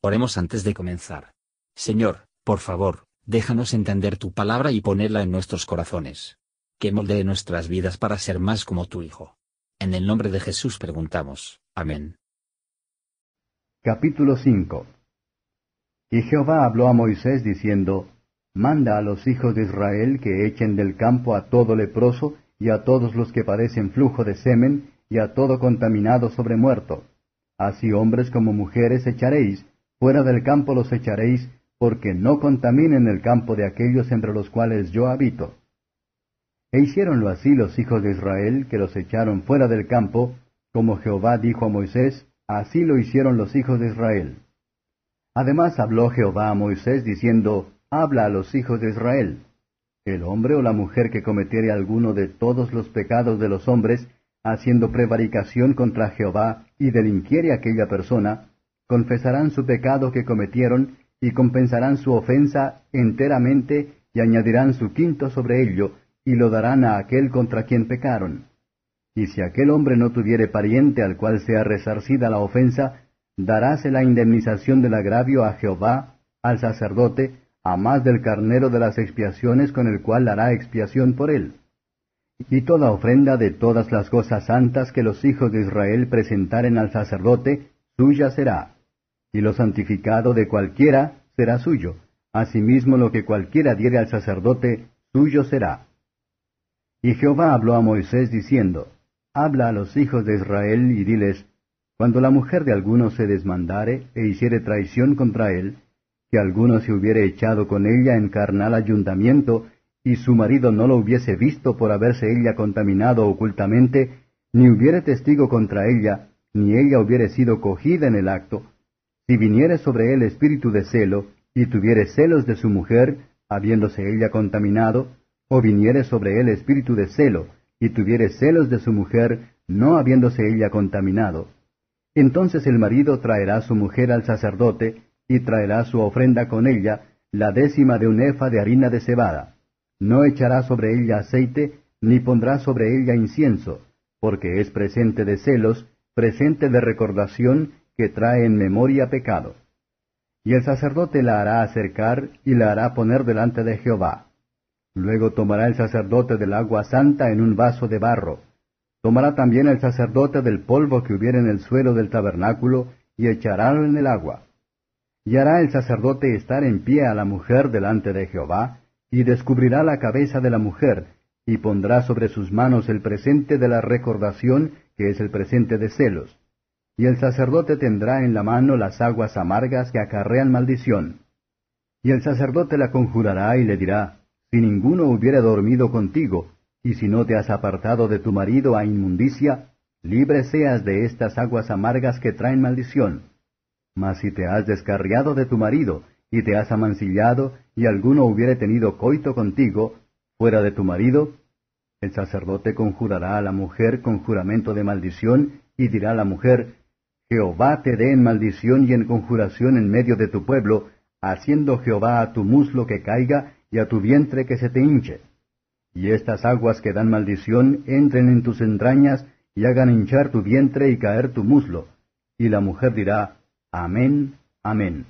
Oremos antes de comenzar. Señor, por favor, déjanos entender tu palabra y ponerla en nuestros corazones. Que moldee nuestras vidas para ser más como tu Hijo. En el nombre de Jesús preguntamos. Amén. Capítulo 5 Y Jehová habló a Moisés diciendo, Manda a los hijos de Israel que echen del campo a todo leproso y a todos los que padecen flujo de semen y a todo contaminado sobre muerto. Así hombres como mujeres echaréis, Fuera del campo los echaréis, porque no contaminen el campo de aquellos entre los cuales yo habito. E hicieronlo así los hijos de Israel, que los echaron fuera del campo, como Jehová dijo a Moisés, así lo hicieron los hijos de Israel. Además habló Jehová a Moisés, diciendo, Habla a los hijos de Israel. El hombre o la mujer que cometiere alguno de todos los pecados de los hombres, haciendo prevaricación contra Jehová, y delinquiere aquella persona, confesarán su pecado que cometieron y compensarán su ofensa enteramente y añadirán su quinto sobre ello y lo darán a aquel contra quien pecaron. Y si aquel hombre no tuviere pariente al cual sea resarcida la ofensa, daráse la indemnización del agravio a Jehová, al sacerdote, a más del carnero de las expiaciones con el cual hará expiación por él. Y toda ofrenda de todas las cosas santas que los hijos de Israel presentaren al sacerdote, suya será y lo santificado de cualquiera será suyo. Asimismo lo que cualquiera diere al sacerdote, suyo será. Y Jehová habló a Moisés diciendo, Habla a los hijos de Israel y diles, Cuando la mujer de alguno se desmandare e hiciere traición contra él, que alguno se hubiere echado con ella en carnal ayuntamiento, y su marido no lo hubiese visto por haberse ella contaminado ocultamente, ni hubiere testigo contra ella, ni ella hubiere sido cogida en el acto, si viniere sobre él espíritu de celo, y tuviere celos de su mujer, habiéndose ella contaminado, o viniere sobre él espíritu de celo, y tuviere celos de su mujer, no habiéndose ella contaminado, entonces el marido traerá su mujer al sacerdote, y traerá su ofrenda con ella, la décima de un efa de harina de cebada. No echará sobre ella aceite, ni pondrá sobre ella incienso, porque es presente de celos, presente de recordación, que trae en memoria pecado. Y el sacerdote la hará acercar y la hará poner delante de Jehová. Luego tomará el sacerdote del agua santa en un vaso de barro. Tomará también el sacerdote del polvo que hubiera en el suelo del tabernáculo y echarálo en el agua. Y hará el sacerdote estar en pie a la mujer delante de Jehová, y descubrirá la cabeza de la mujer, y pondrá sobre sus manos el presente de la recordación, que es el presente de celos y el sacerdote tendrá en la mano las aguas amargas que acarrean maldición. Y el sacerdote la conjurará y le dirá, Si ninguno hubiera dormido contigo, y si no te has apartado de tu marido a inmundicia, libre seas de estas aguas amargas que traen maldición. Mas si te has descarriado de tu marido, y te has amancillado, y alguno hubiere tenido coito contigo, fuera de tu marido, el sacerdote conjurará a la mujer con juramento de maldición, y dirá a la mujer, Jehová te dé en maldición y en conjuración en medio de tu pueblo, haciendo Jehová a tu muslo que caiga y a tu vientre que se te hinche. Y estas aguas que dan maldición entren en tus entrañas y hagan hinchar tu vientre y caer tu muslo. Y la mujer dirá, Amén, Amén.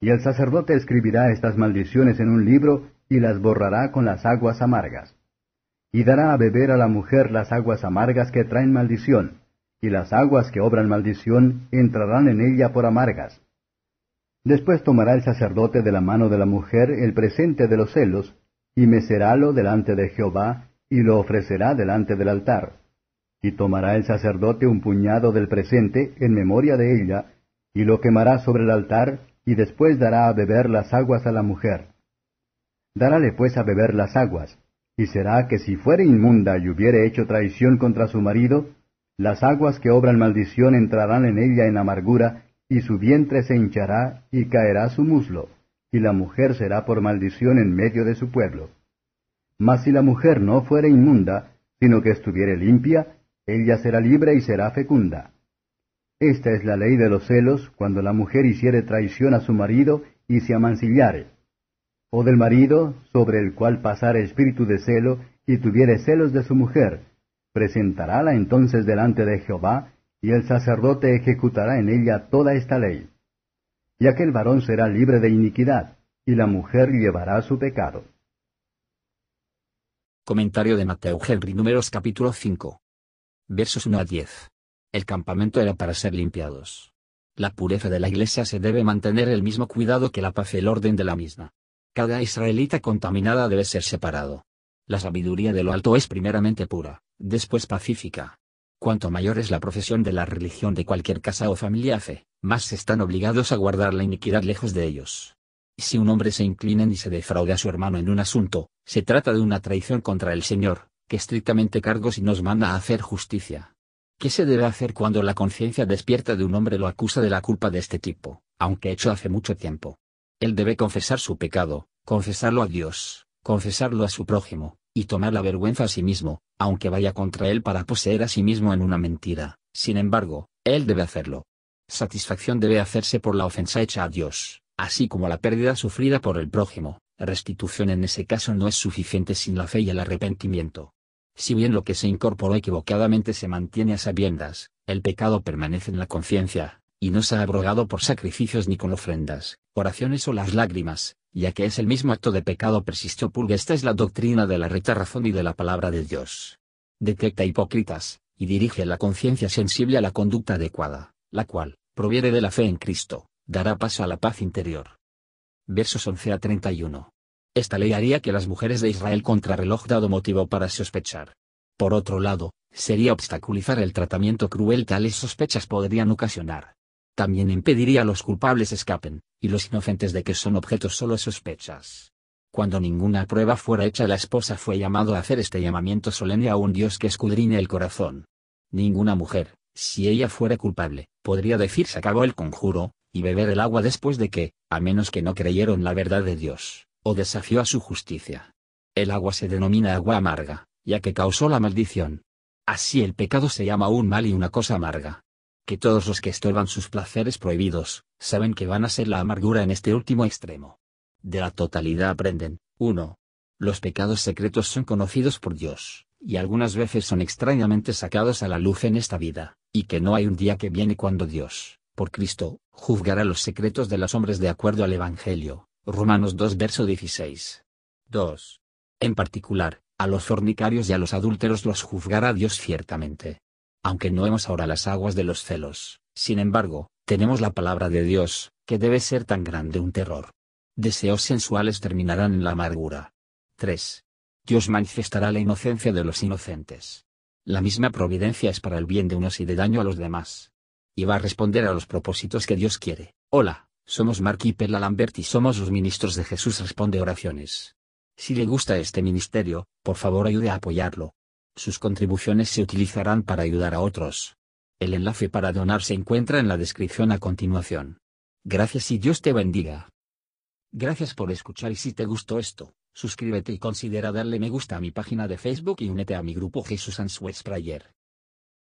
Y el sacerdote escribirá estas maldiciones en un libro y las borrará con las aguas amargas. Y dará a beber a la mujer las aguas amargas que traen maldición y las aguas que obran maldición entrarán en ella por amargas. Después tomará el sacerdote de la mano de la mujer el presente de los celos, y meserálo delante de Jehová, y lo ofrecerá delante del altar. Y tomará el sacerdote un puñado del presente en memoria de ella, y lo quemará sobre el altar, y después dará a beber las aguas a la mujer. Darále pues a beber las aguas, y será que si fuere inmunda y hubiere hecho traición contra su marido, las aguas que obran maldición entrarán en ella en amargura, y su vientre se hinchará, y caerá su muslo, y la mujer será por maldición en medio de su pueblo. Mas si la mujer no fuere inmunda, sino que estuviere limpia, ella será libre y será fecunda. Esta es la ley de los celos, cuando la mujer hiciere traición a su marido y se amancillare. O del marido, sobre el cual pasare espíritu de celo, y tuviere celos de su mujer, presentarála entonces delante de Jehová, y el sacerdote ejecutará en ella toda esta ley. y aquel varón será libre de iniquidad, y la mujer llevará su pecado. Comentario de Mateo Henry Números capítulo 5. Versos 1 a 10. El campamento era para ser limpiados. La pureza de la iglesia se debe mantener el mismo cuidado que la paz y el orden de la misma. Cada israelita contaminada debe ser separado. La sabiduría de lo alto es primeramente pura, después pacífica. Cuanto mayor es la profesión de la religión de cualquier casa o familia fe, más están obligados a guardar la iniquidad lejos de ellos. Si un hombre se inclina y se defraude a su hermano en un asunto, se trata de una traición contra el Señor, que estrictamente cargos y nos manda a hacer justicia. ¿Qué se debe hacer cuando la conciencia despierta de un hombre lo acusa de la culpa de este tipo, aunque hecho hace mucho tiempo? Él debe confesar su pecado, confesarlo a Dios, confesarlo a su prójimo, y tomar la vergüenza a sí mismo, aunque vaya contra él para poseer a sí mismo en una mentira. Sin embargo, él debe hacerlo. Satisfacción debe hacerse por la ofensa hecha a Dios, así como la pérdida sufrida por el prójimo. Restitución en ese caso no es suficiente sin la fe y el arrepentimiento. Si bien lo que se incorporó equivocadamente se mantiene a sabiendas, el pecado permanece en la conciencia, y no se ha abrogado por sacrificios ni con ofrendas, oraciones o las lágrimas, ya que es el mismo acto de pecado persistió pulga. Esta es la doctrina de la recta razón y de la palabra de Dios. Detecta hipócritas, y dirige la conciencia sensible a la conducta adecuada, la cual, proviene de la fe en Cristo, dará paso a la paz interior. Versos 11 a 31. Esta ley haría que las mujeres de Israel contrarreloj dado motivo para sospechar. Por otro lado, sería obstaculizar el tratamiento cruel tales sospechas podrían ocasionar. También impediría a los culpables escapen, y los inocentes de que son objetos solo sospechas. Cuando ninguna prueba fuera hecha la esposa fue llamado a hacer este llamamiento solemne a un Dios que escudriñe el corazón. Ninguna mujer, si ella fuera culpable, podría decir se acabó el conjuro, y beber el agua después de que, a menos que no creyeron la verdad de Dios o desafió a su justicia. El agua se denomina agua amarga, ya que causó la maldición. Así el pecado se llama un mal y una cosa amarga. Que todos los que estorban sus placeres prohibidos, saben que van a ser la amargura en este último extremo. De la totalidad aprenden, 1. Los pecados secretos son conocidos por Dios, y algunas veces son extrañamente sacados a la luz en esta vida, y que no hay un día que viene cuando Dios, por Cristo, juzgará los secretos de los hombres de acuerdo al Evangelio, Romanos 2 verso 16. 2. En particular, a los fornicarios y a los adúlteros los juzgará Dios ciertamente. Aunque no hemos ahora las aguas de los celos, sin embargo, tenemos la palabra de Dios, que debe ser tan grande un terror. Deseos sensuales terminarán en la amargura. 3. Dios manifestará la inocencia de los inocentes. La misma providencia es para el bien de unos y de daño a los demás. Y va a responder a los propósitos que Dios quiere. Hola. Somos Mark y Perla Lambert y somos los ministros de Jesús Responde Oraciones. Si le gusta este ministerio, por favor ayude a apoyarlo. Sus contribuciones se utilizarán para ayudar a otros. El enlace para donar se encuentra en la descripción a continuación. Gracias y Dios te bendiga. Gracias por escuchar y si te gustó esto, suscríbete y considera darle me gusta a mi página de Facebook y únete a mi grupo Jesús Answers Prayer.